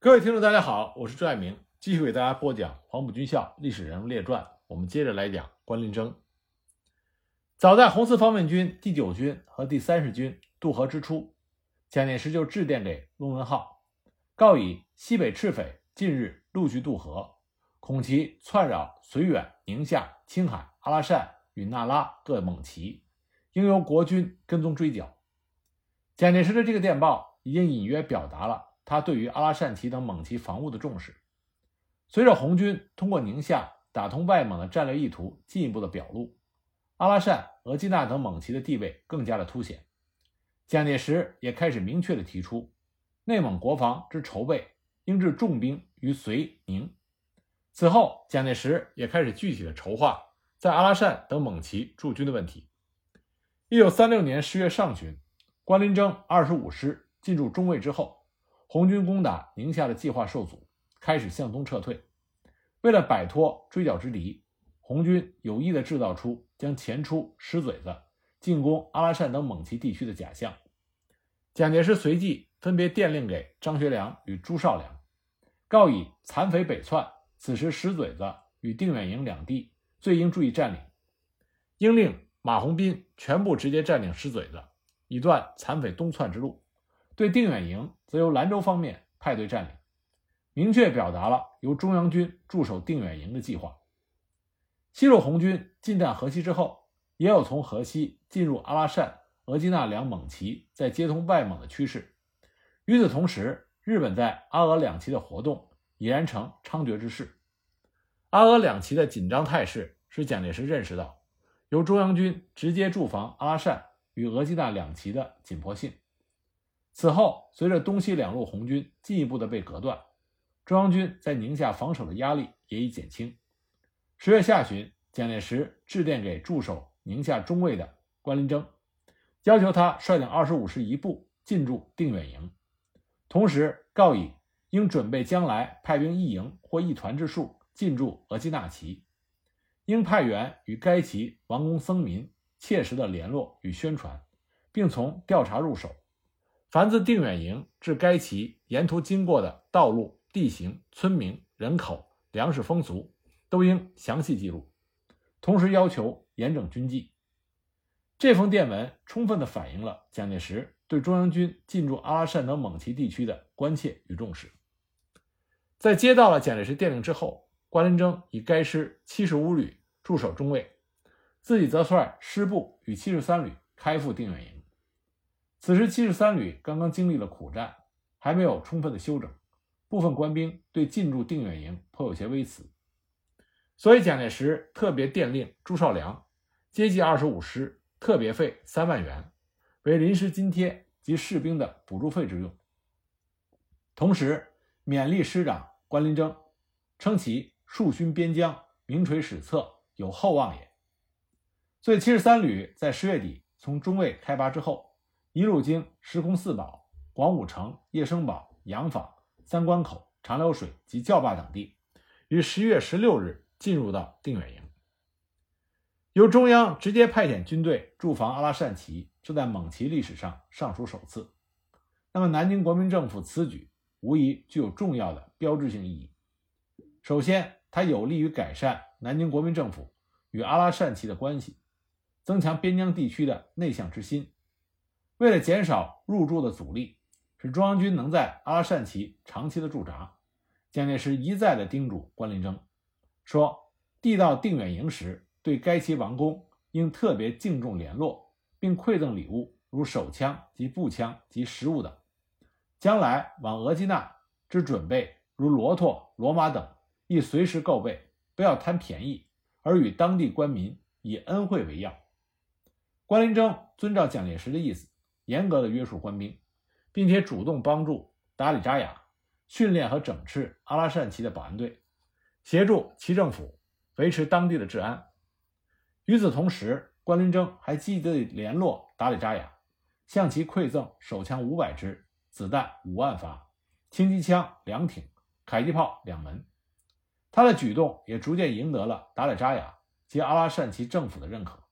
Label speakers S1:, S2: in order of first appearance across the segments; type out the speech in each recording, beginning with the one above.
S1: 各位听众，大家好，我是朱爱明，继续为大家播讲《黄埔军校历史人物列传》。我们接着来讲关麟征。早在红四方面军第九军和第三十军渡河之初，蒋介石就致电给陆文浩，告以西北赤匪近日陆续渡河，恐其窜扰绥远、宁夏、青海、阿拉善与那拉各蒙旗，应由国军跟踪追剿。蒋介石的这个电报已经隐约表达了。他对于阿拉善旗等蒙旗防务的重视，随着红军通过宁夏打通外蒙的战略意图进一步的表露，阿拉善、额济纳等蒙旗的地位更加的凸显。蒋介石也开始明确的提出，内蒙国防之筹备应置重兵于绥宁。此后，蒋介石也开始具体的筹划在阿拉善等蒙旗驻军的问题。一九三六年十月上旬，关麟征二十五师进驻中卫之后。红军攻打宁夏的计划受阻，开始向东撤退。为了摆脱追剿之敌，红军有意地制造出将前出石嘴子进攻阿拉善等蒙旗地区的假象。蒋介石随即分别电令给张学良与朱绍良，告以残匪北窜，此时石嘴子与定远营两地最应注意占领，应令马鸿宾全部直接占领石嘴子，以断残匪东窜之路。对定远营，则由兰州方面派队占领，明确表达了由中央军驻守定远营的计划。西路红军进占河西之后，也有从河西进入阿拉善、额济纳两蒙旗，在接通外蒙的趋势。与此同时，日本在阿俄两旗的活动已然成猖獗之势。阿俄两旗的紧张态势，使蒋介石认识到由中央军直接驻防阿拉善与额济纳两旗的紧迫性。此后，随着东西两路红军进一步的被隔断，中央军在宁夏防守的压力也已减轻。十月下旬，蒋介石致电给驻守宁夏中卫的关麟征，要求他率领二十五师一部进驻定远营，同时告以应准备将来派兵一营或一团之数进驻额济纳旗，应派员与该旗王公僧民切实的联络与宣传，并从调查入手。凡自定远营至该旗沿途经过的道路、地形、村民、人口、粮食、风俗，都应详细记录。同时要求严整军纪。这封电文充分地反映了蒋介石对中央军进驻阿拉善等蒙旗地区的关切与重视。在接到了蒋介石电令之后，关麟征以该师七十五旅驻守中卫，自己则率师部与七十三旅开赴定远营。此时，七十三旅刚刚经历了苦战，还没有充分的休整，部分官兵对进驻定远营颇有些微词，所以蒋介石特别电令朱绍良接济二十五师特别费三万元，为临时津贴及士兵的补助费之用，同时勉励师长关麟征，称其戍勋边疆，名垂史册，有厚望也。所以，七十三旅在十月底从中卫开拔之后。一路经石空四堡、广武城、叶生堡、洋坊、三关口、长流水及教坝等地，于十月十六日进入到定远营。由中央直接派遣军队驻防阿拉善旗，这在蒙旗历史上尚属首次。那么，南京国民政府此举无疑具有重要的标志性意义。首先，它有利于改善南京国民政府与阿拉善旗的关系，增强边疆地区的内向之心。为了减少入驻的阻力，使中央军能在阿拉善旗长期的驻扎，蒋介石一再的叮嘱关麟征说：“递到定远营时，对该旗王公应特别敬重联络，并馈赠礼物，如手枪及步枪及食物等。将来往额济纳之准备，如骆驼、骡马等，亦随时购备，不要贪便宜，而与当地官民以恩惠为要。”关麟征遵照蒋介石的意思。严格的约束官兵，并且主动帮助达里扎雅训练和整治阿拉善旗的保安队，协助旗政府维持当地的治安。与此同时，关林征还积极地联络达里扎雅，向其馈赠手枪五百支、子弹五万发、轻机枪两挺、迫击炮两门。他的举动也逐渐赢得了达里扎雅及阿拉善旗政府的认可。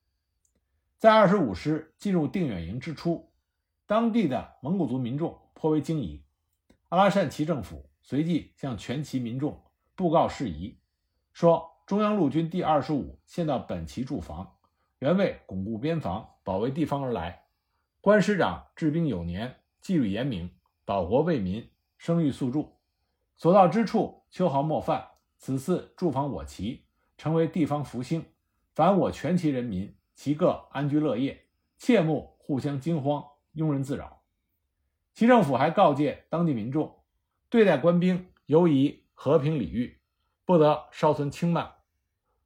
S1: 在二十五师进入定远营之初。当地的蒙古族民众颇为惊疑，阿拉善旗政府随即向全旗民众布告事宜，说中央陆军第二十五现到本旗驻防，原为巩固边防、保卫地方而来。关师长治兵有年，纪律严明，保国为民，声誉素著，所到之处秋毫莫犯。此次驻防我旗，成为地方福星。凡我全旗人民，其各安居乐业，切莫互相惊慌，庸人自扰。其政府还告诫当地民众，对待官兵尤以和平礼遇，不得稍存轻慢。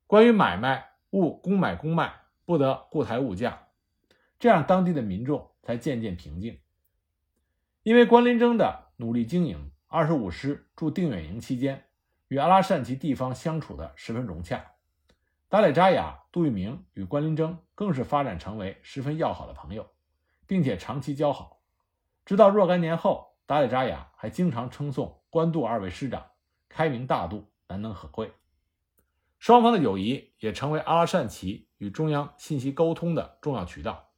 S1: 关于买卖，勿公买公卖，不得故抬物价。这样，当地的民众才渐渐平静。因为关林征的努力经营，二十五师驻定远营期间，与阿拉善旗地方相处的十分融洽。达里扎雅、杜聿明与关林征更是发展成为十分要好的朋友，并且长期交好。直到若干年后，达里扎雅还经常称颂关渡二位师长开明大度、难能可贵。双方的友谊也成为阿拉善旗与中央信息沟通的重要渠道。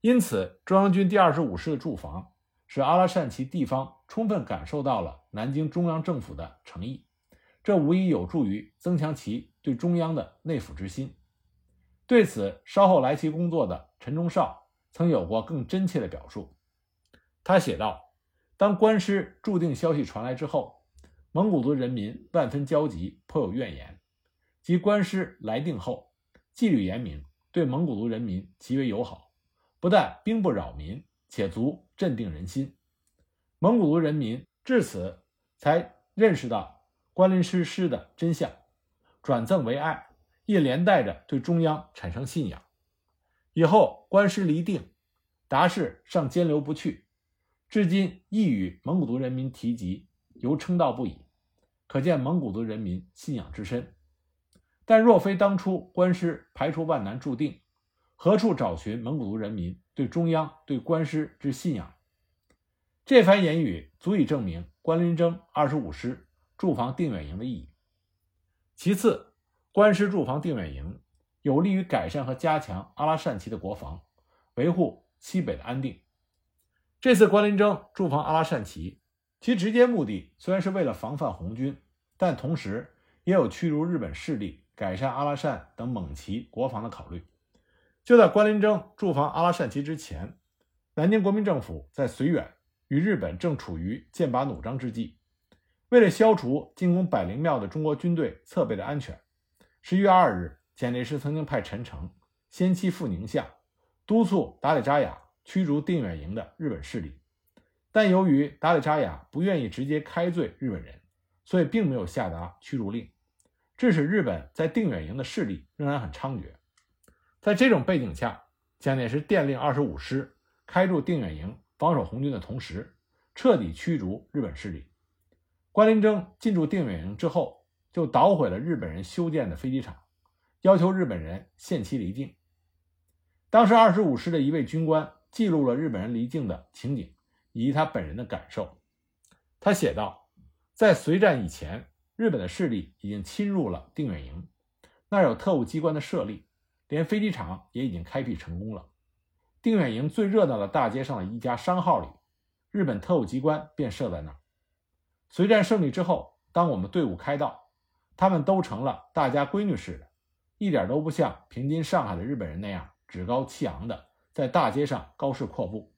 S1: 因此，中央军第二十五师的驻防使阿拉善旗地方充分感受到了南京中央政府的诚意。这无疑有助于增强其对中央的内附之心。对此，稍后来其工作的陈忠绍曾有过更真切的表述。他写道：“当官师注定消息传来之后，蒙古族人民万分焦急，颇有怨言。即官师来定后，纪律严明，对蒙古族人民极为友好，不但兵不扰民，且足镇定人心。蒙古族人民至此才认识到。”关林师师的真相，转赠为爱，亦连带着对中央产生信仰。以后官师离定，达氏尚坚留不去，至今亦与蒙古族人民提及，犹称道不已。可见蒙古族人民信仰之深。但若非当初官师排除万难注定，何处找寻蒙古族人民对中央、对官师之信仰？这番言语足以证明关林征二十五师。驻防定远营的意义。其次，官师驻防定远营，有利于改善和加强阿拉善旗的国防，维护西北的安定。这次关林征驻防阿拉善旗，其直接目的虽然是为了防范红军，但同时也有驱逐日本势力、改善阿拉善等蒙旗国防的考虑。就在关林征驻防阿拉善旗之前，南京国民政府在绥远与日本正处于剑拔弩张之际。为了消除进攻百灵庙的中国军队侧背的安全，十一月二日，蒋介石曾经派陈诚先期赴宁夏，督促达里扎雅驱逐定远营的日本势力。但由于达里扎雅不愿意直接开罪日本人，所以并没有下达驱逐令，致使日本在定远营的势力仍然很猖獗。在这种背景下，蒋介石电令二十五师开驻定远营防守红军的同时，彻底驱逐日本势力。关林征进驻定远营之后，就捣毁了日本人修建的飞机场，要求日本人限期离境。当时二十五师的一位军官记录了日本人离境的情景以及他本人的感受。他写道：“在随战以前，日本的势力已经侵入了定远营，那儿有特务机关的设立，连飞机场也已经开辟成功了。定远营最热闹的大街上的一家商号里，日本特务机关便设在那儿。”随战胜利之后，当我们队伍开道，他们都成了大家闺女似的，一点都不像平津、上海的日本人那样趾高气昂的在大街上高士阔步，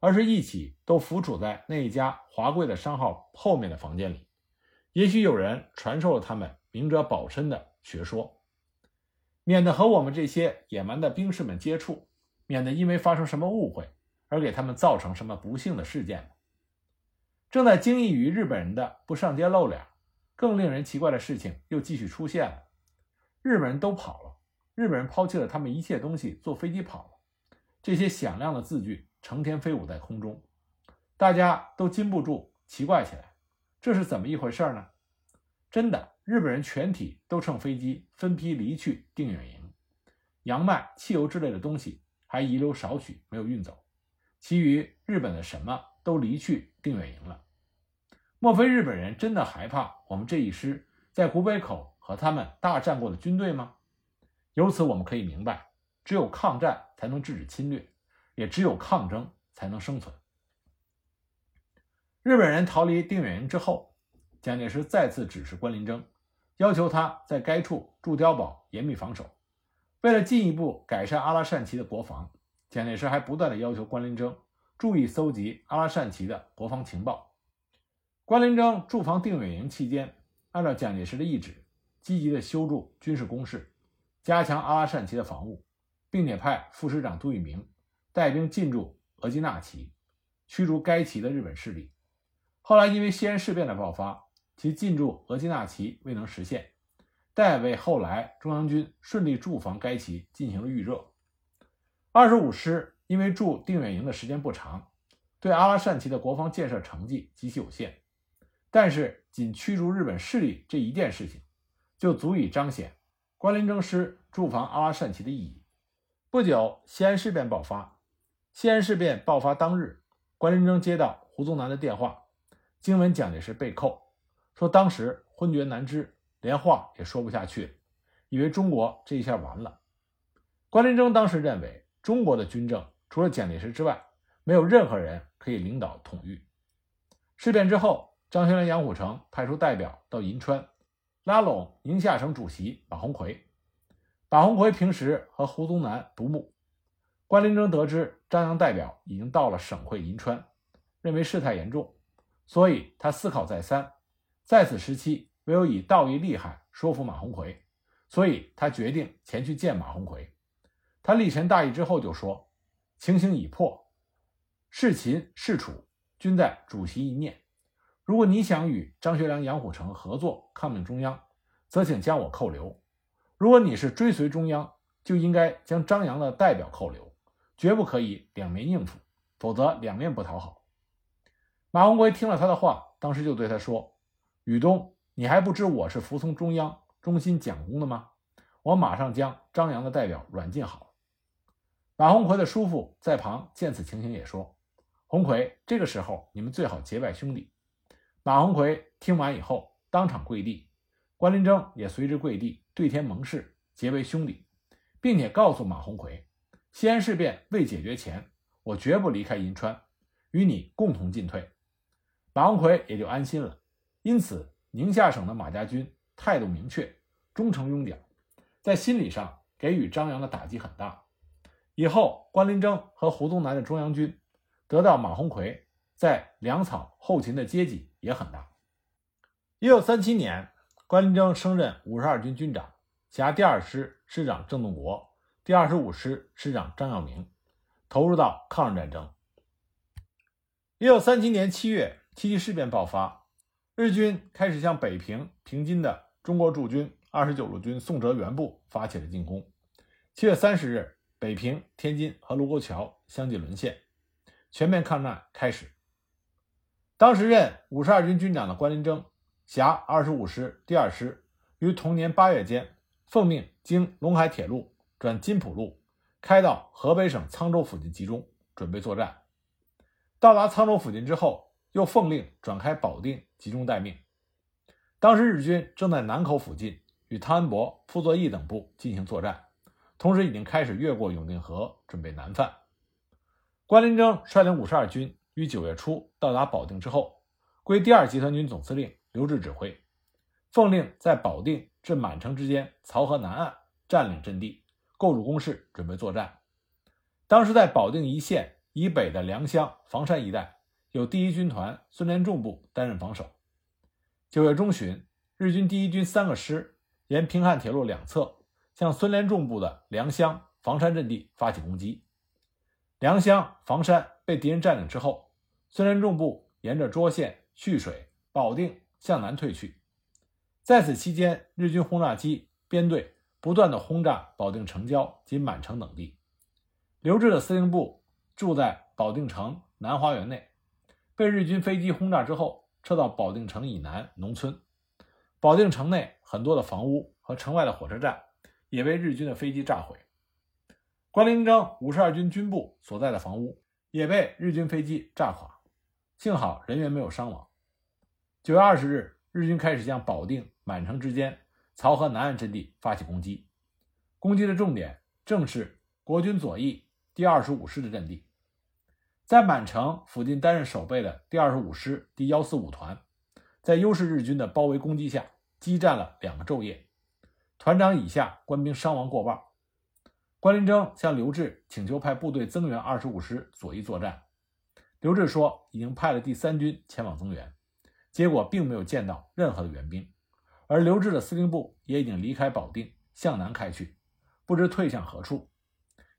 S1: 而是一起都伏处在那一家华贵的商号后面的房间里。也许有人传授了他们明哲保身的学说，免得和我们这些野蛮的兵士们接触，免得因为发生什么误会而给他们造成什么不幸的事件。正在惊异于日本人的不上街露脸，更令人奇怪的事情又继续出现了。日本人都跑了，日本人抛弃了他们一切东西，坐飞机跑了。这些响亮的字句成天飞舞在空中，大家都禁不住奇怪起来：这是怎么一回事呢？真的，日本人全体都乘飞机分批离去定远营，洋麦、汽油之类的东西还遗留少许没有运走，其余日本的什么都离去定远营了。莫非日本人真的害怕我们这一师在古北口和他们大战过的军队吗？由此我们可以明白，只有抗战才能制止侵略，也只有抗争才能生存。日本人逃离定远营之后，蒋介石再次指示关麟征，要求他在该处筑碉堡，严密防守。为了进一步改善阿拉善旗的国防，蒋介石还不断的要求关麟征注意搜集阿拉善旗的国防情报。关麟征驻防定远营期间，按照蒋介石的意志，积极地修筑军事工事，加强阿拉善旗的防务，并且派副师长杜聿明带兵进驻额济纳旗，驱逐该旗的日本势力。后来因为西安事变的爆发，其进驻额济纳旗未能实现，但为后来中央军顺利驻防该旗进行了预热。二十五师因为驻定远营的时间不长，对阿拉善旗的国防建设成绩极其有限，但是仅驱逐日本势力这一件事情，就足以彰显关麟征师驻防阿拉善旗的意义。不久，西安事变爆发。西安事变爆发当日，关麟征接到胡宗南的电话，惊闻蒋介石被扣，说当时昏厥难支，连话也说不下去，以为中国这一下完了。关麟征当时认为。中国的军政除了蒋介石之外，没有任何人可以领导统御。事变之后，张学良、杨虎城派出代表到银川，拉拢宁夏省主席马鸿逵。马鸿逵平时和胡宗南不睦，关林征得知张杨代表已经到了省会银川，认为事态严重，所以他思考再三，在此时期唯有以道义厉害说服马鸿逵，所以他决定前去见马鸿逵。他力陈大义之后就说：“情形已破，事秦事楚均在主席一念。如果你想与张学良、杨虎城合作抗命中央，则请将我扣留；如果你是追随中央，就应该将张扬的代表扣留，绝不可以两面应付，否则两面不讨好。”马鸿逵听了他的话，当时就对他说：“宇东，你还不知我是服从中央、忠心蒋公的吗？我马上将张扬的代表软禁好。”马鸿逵的叔父在旁见此情形，也说：“鸿逵，这个时候你们最好结拜兄弟。”马鸿逵听完以后，当场跪地，关林征也随之跪地，对天盟誓，结为兄弟，并且告诉马鸿逵：“西安事变未解决前，我绝不离开银川，与你共同进退。”马鸿逵也就安心了。因此，宁夏省的马家军态度明确，忠诚拥蒋，在心理上给予张杨的打击很大。以后，关林征和胡宗南的中央军得到马鸿逵在粮草后勤的接济也很大。一九三七年，关麟征升任五十二军军长，辖第二师师长郑洞国，第二十五师师长张耀明，投入到抗日战争。一九三七年七月，七七事变爆发，日军开始向北平平津的中国驻军二十九路军宋哲元部发起了进攻。七月三十日。北平、天津和卢沟桥相继沦陷，全面抗战开始。当时任五十二军军长的关麟征辖二十五师第二师，于同年八月间奉命经陇海铁路转津浦路，开到河北省沧州附近集中，准备作战。到达沧州附近之后，又奉令转开保定集中待命。当时日军正在南口附近与汤恩伯、傅作义等部进行作战。同时，已经开始越过永定河，准备南犯。关麟征率领五十二军于九月初到达保定之后，归第二集团军总司令刘峙指挥，奉令在保定至满城之间漕河南岸占领阵地，构筑工事，准备作战。当时在保定一线以北的良乡房山一带，有第一军团孙连仲部担任防守。九月中旬，日军第一军三个师沿平汉铁路两侧。向孙连仲部的良乡房山阵地发起攻击。良乡房山被敌人占领之后，孙连仲部沿着涿县、蓄水、保定向南退去。在此期间，日军轰炸机编队不断的轰炸保定城郊及满城等地。刘峙的司令部住在保定城南花园内，被日军飞机轰炸之后，撤到保定城以南农村。保定城内很多的房屋和城外的火车站。也被日军的飞机炸毁。关麟征五十二军军部所在的房屋也被日军飞机炸垮，幸好人员没有伤亡。九月二十日，日军开始向保定、满城之间漕河南岸阵地发起攻击，攻击的重点正是国军左翼第二十五师的阵地。在满城附近担任守备的第二十五师第幺四五团，在优势日军的包围攻击下，激战了两个昼夜，团长以下官兵伤亡过半。关林征向刘志请求派部队增援二十五师左翼作战，刘志说已经派了第三军前往增援，结果并没有见到任何的援兵，而刘志的司令部也已经离开保定向南开去，不知退向何处，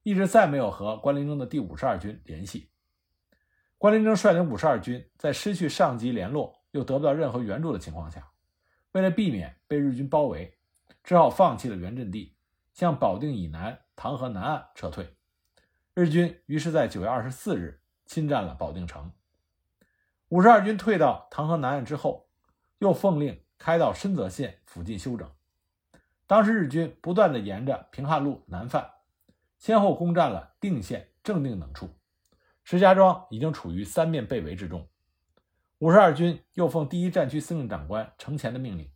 S1: 一直再没有和关林征的第五十二军联系。关林征率领五十二军在失去上级联络又得不到任何援助的情况下，为了避免被日军包围，只好放弃了原阵地，向保定以南唐河南岸撤退。日军于是，在九月二十四日侵占了保定城。五十二军退到唐河南岸之后，又奉令开到深泽县附近休整。当时日军不断地沿着平汉路南犯，先后攻占了定县、正定等处。石家庄已经处于三面被围之中，五十二军又奉第一战区司令长官程潜的命令，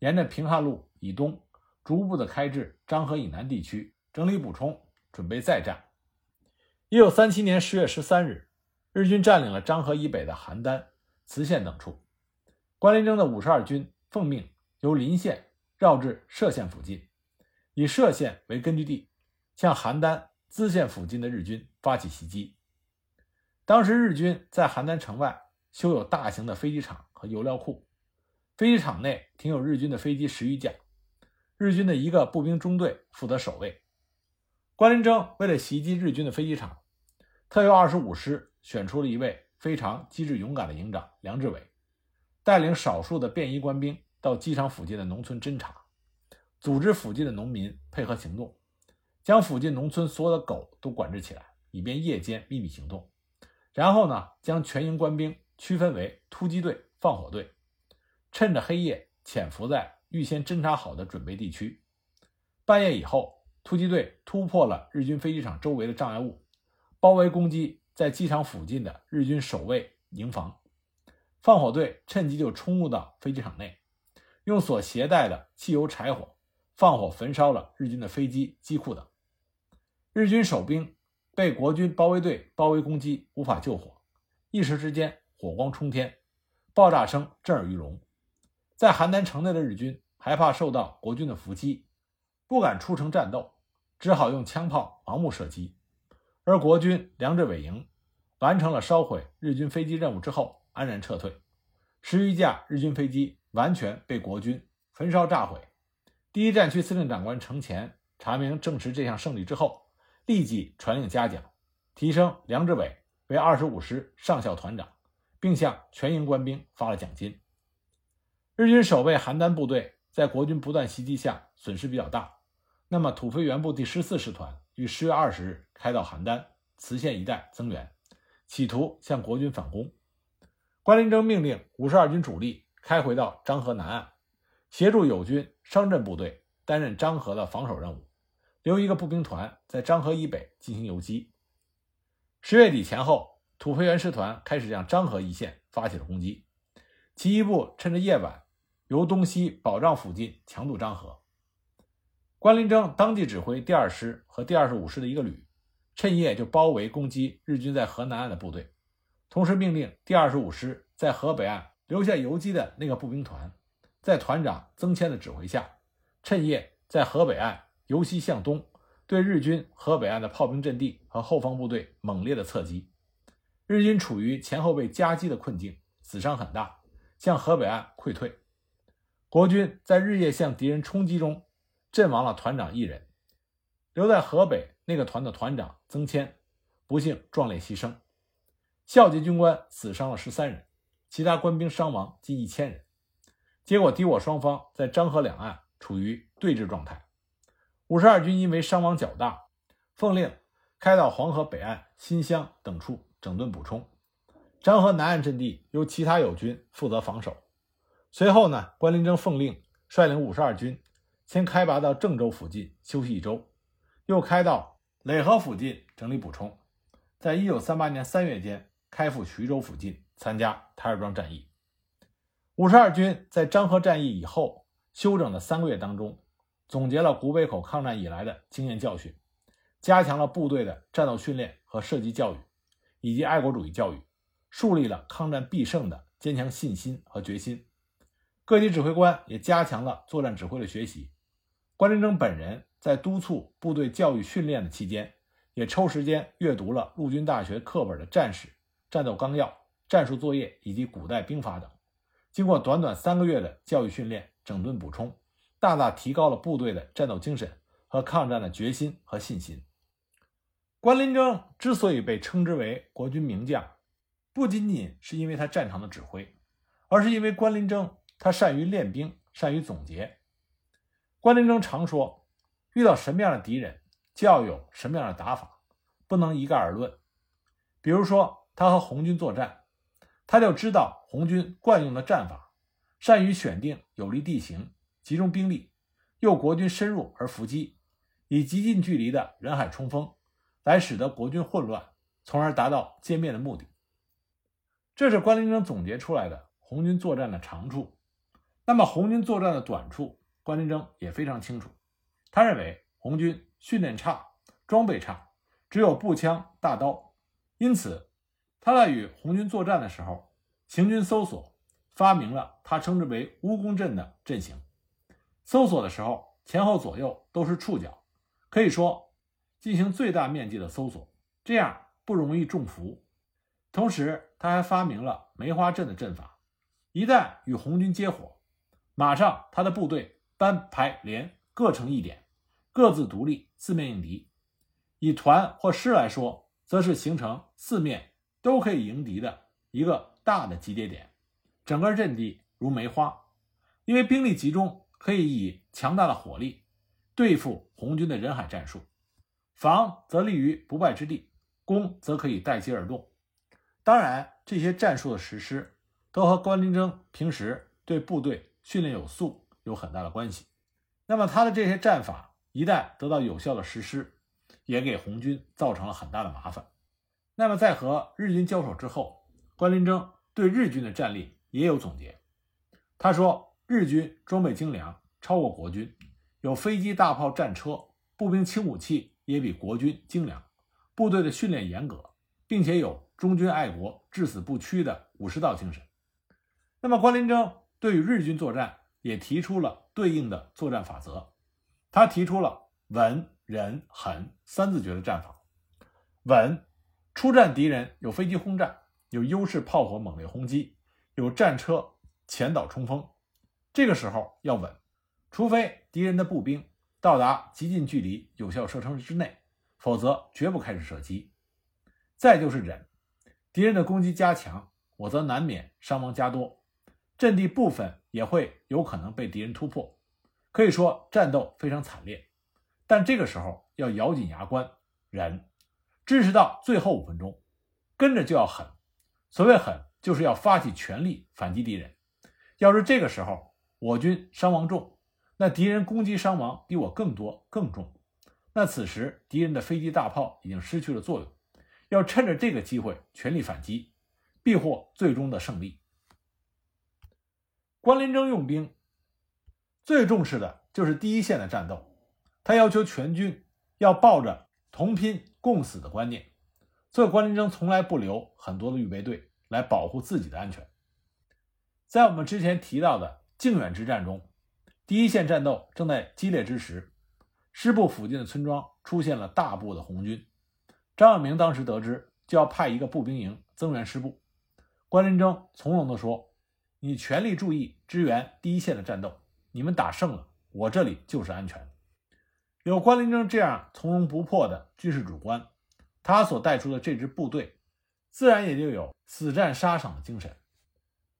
S1: 沿着平汉路以东，逐步的开至漳河以南地区，整理补充，准备再战。一九三七年十月十三日，日军占领了漳河以北的邯郸、磁县等处。关林征的五十二军奉命由临县绕至歙县附近，以歙县为根据地，向邯郸、资县附近的日军发起袭击。当时日军在邯郸城外修有大型的飞机场和油料库，飞机场内停有日军的飞机十余架，日军的一个步兵中队负责守卫。关林征为了袭击日军的飞机场，特由二十五师选出了一位非常机智勇敢的营长梁志伟，带领少数的便衣官兵到机场附近的农村侦察，组织附近的农民配合行动，将附近农村所有的狗都管制起来，以便夜间秘密行动。然后呢，将全营官兵区分为突击队、放火队，趁着黑夜潜伏在预先侦察好的准备地区。半夜以后，突击队突破了日军飞机场周围的障碍物，包围攻击在机场附近的日军守卫营房。放火队趁机就冲入到飞机场内，用所携带的汽油、柴火放火焚烧了日军的飞机、机库等。日军守兵。被国军包围队包围攻击，无法救火，一时之间火光冲天，爆炸声震耳欲聋。在邯郸城内的日军害怕受到国军的伏击，不敢出城战斗，只好用枪炮盲目射击。而国军梁志伟营完成了烧毁日军飞机任务之后，安然撤退。十余架日军飞机完全被国军焚烧炸毁。第一战区司令长官程潜查明证实这项胜利之后。立即传令嘉奖，提升梁志伟为二十五师上校团长，并向全营官兵发了奖金。日军守卫邯郸部队在国军不断袭击下损失比较大，那么土肥原部第十四师团于十月二十日开到邯郸、磁县一带增援，企图向国军反攻。关林征命令五十二军主力开回到漳河南岸，协助友军商镇部队担任漳河的防守任务。留一个步兵团在漳河以北进行游击。十月底前后，土肥原师团开始向漳河一线发起了攻击。其一部趁着夜晚，由东西保障附近强渡漳河。关林征当即指挥第二师和第二十五师的一个旅，趁夜就包围攻击日军在河南岸的部队，同时命令第二十五师在河北岸留下游击的那个步兵团，在团长曾谦的指挥下，趁夜在河北岸。由西向东，对日军河北岸的炮兵阵地和后方部队猛烈的侧击。日军处于前后被夹击的困境，死伤很大，向河北岸溃退。国军在日夜向敌人冲击中，阵亡了团长一人，留在河北那个团的团长曾谦不幸壮烈牺牲。校级军官死伤了十三人，其他官兵伤亡近一千人。结果敌我双方在漳河两岸处于对峙状态。五十二军因为伤亡较大，奉令开到黄河北岸新乡等处整顿补充。漳河南岸阵地由其他友军负责防守。随后呢，关林征奉令率领五十二军先开拔到郑州附近休息一周，又开到耒河附近整理补充。在一九三八年三月间，开赴徐州附近参加台儿庄战役。五十二军在漳河战役以后休整的三个月当中。总结了古北口抗战以来的经验教训，加强了部队的战斗训练和射击教育，以及爱国主义教育，树立了抗战必胜的坚强信心和决心。各级指挥官也加强了作战指挥的学习。关林征本人在督促部队教育训练的期间，也抽时间阅读了陆军大学课本的战史、战斗纲要、战术作业以及古代兵法等。经过短短三个月的教育训练、整顿补充，大大提高了部队的战斗精神和抗战的决心和信心。关林征之所以被称之为国军名将，不仅仅是因为他战场的指挥，而是因为关林征他善于练兵，善于总结。关麟征常说，遇到什么样的敌人，就要有什么样的打法，不能一概而论。比如说，他和红军作战。他就知道红军惯用的战法，善于选定有利地形，集中兵力，诱国军深入而伏击，以极近距离的人海冲锋，来使得国军混乱，从而达到歼灭的目的。这是关麟征总结出来的红军作战的长处。那么红军作战的短处，关麟征也非常清楚。他认为红军训练差，装备差，只有步枪、大刀，因此。他在与红军作战的时候，行军搜索发明了他称之为“蜈蚣阵”的阵型。搜索的时候，前后左右都是触角，可以说进行最大面积的搜索，这样不容易中伏。同时，他还发明了梅花阵的阵法，一旦与红军接火，马上他的部队班排连各成一点，各自独立，四面应敌。以团或师来说，则是形成四面。都可以迎敌的一个大的集结点，整个阵地如梅花，因为兵力集中，可以以强大的火力对付红军的人海战术。防则立于不败之地，攻则可以待机而动。当然，这些战术的实施都和关麟征平时对部队训练有素有很大的关系。那么，他的这些战法一旦得到有效的实施，也给红军造成了很大的麻烦。那么，在和日军交手之后，关林征对日军的战力也有总结。他说：“日军装备精良，超过国军，有飞机、大炮、战车，步兵、轻武器也比国军精良。部队的训练严格，并且有忠君爱国、至死不屈的武士道精神。”那么，关林征对于日军作战也提出了对应的作战法则。他提出了稳、忍、狠三字诀的战法。稳。出战敌人有飞机轰炸，有优势炮火猛烈轰击，有战车前导冲锋，这个时候要稳，除非敌人的步兵到达极近距离有效射程之内，否则绝不开始射击。再就是忍，敌人的攻击加强，我则难免伤亡加多，阵地部分也会有可能被敌人突破，可以说战斗非常惨烈。但这个时候要咬紧牙关，忍。支持到最后五分钟，跟着就要狠。所谓狠，就是要发起全力反击敌人。要是这个时候我军伤亡重，那敌人攻击伤亡比我更多更重。那此时敌人的飞机大炮已经失去了作用，要趁着这个机会全力反击，必获最终的胜利。关林征用兵最重视的就是第一线的战斗，他要求全军要抱着同拼。共死的观念，所以关林征从来不留很多的预备队来保护自己的安全。在我们之前提到的靖远之战中，第一线战斗正在激烈之时，师部附近的村庄出现了大部的红军。张耀明当时得知，就要派一个步兵营增援师部。关林征从容地说：“你全力注意支援第一线的战斗，你们打胜了，我这里就是安全。”有关麟征这样从容不迫的军事主官，他所带出的这支部队，自然也就有死战沙场的精神。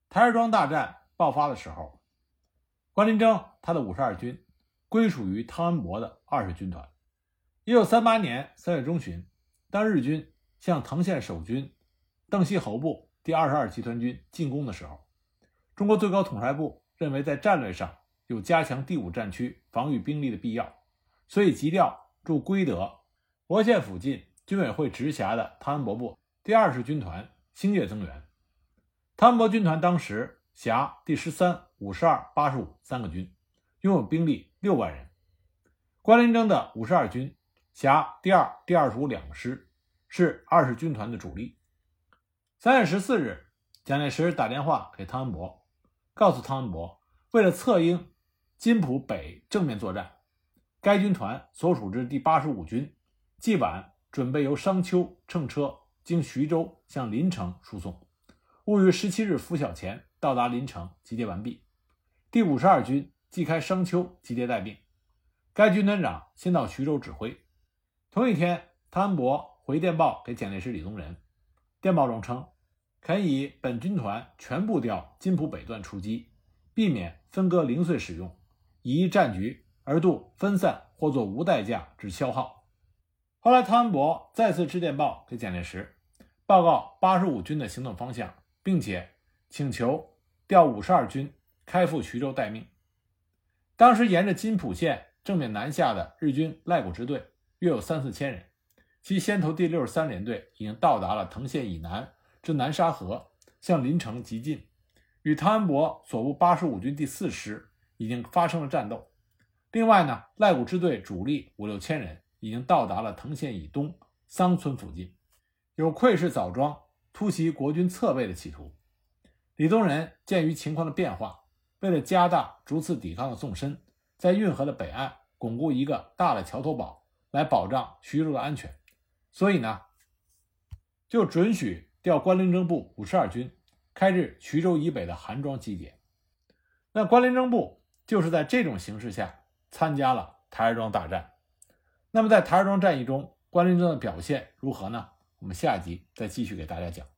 S1: 台儿庄大战爆发的时候，关麟征他的五十二军归属于汤恩伯的二十军团。一九三八年三月中旬，当日军向藤县守军邓锡侯部第二十二集团军进攻的时候，中国最高统帅部认为在战略上有加强第五战区防御兵力的必要。所以急调驻归德博县附近军委会直辖的汤恩伯部第二十军团星月增援。汤恩伯军团当时辖第十三、五十二、八十五三个军，拥有兵力六万人。关麟征的五十二军辖第二、第二十五两个师，是二十军团的主力。三月十四日，蒋介石打电话给汤恩伯，告诉汤恩伯，为了策应津浦北正面作战，该军团所属之第八十五军既晚准备由商丘乘车经徐州向临城输送，务于十七日拂晓前到达临城集结完毕。第五十二军即开商丘集结待命。该军团长先到徐州指挥。同一天，汤恩伯回电报给蒋介石、李宗仁，电报中称，肯以本军团全部调津浦北段出击，避免分割零碎使用，以一战局而度分散或作无代价之消耗。后来，汤恩伯再次致电报给蒋介石，报告八十五军的行动方向，并且请求调五十二军开赴徐州待命。当时沿着津浦线。正面南下的日军赖谷支队约有三四千人，其先头第六十三联队已经到达了藤县以南至南沙河，向临城急进，与汤恩伯所部八十五军第四师已经发生了战斗。另外呢，赖谷支队主力五六千人已经到达了藤县以东桑村附近，有窥视枣庄、突袭国军侧背的企图。李宗仁鉴于情况的变化，为了加大逐次抵抗的纵深。在运河的北岸巩固一个大的桥头堡，来保障徐州的安全，所以呢，就准许调关林征部五十二军开至徐州以北的韩庄集结。那关林征部就是在这种形势下参加了台儿庄大战。那么在台儿庄战役中，关林征的表现如何呢？我们下集再继续给大家讲。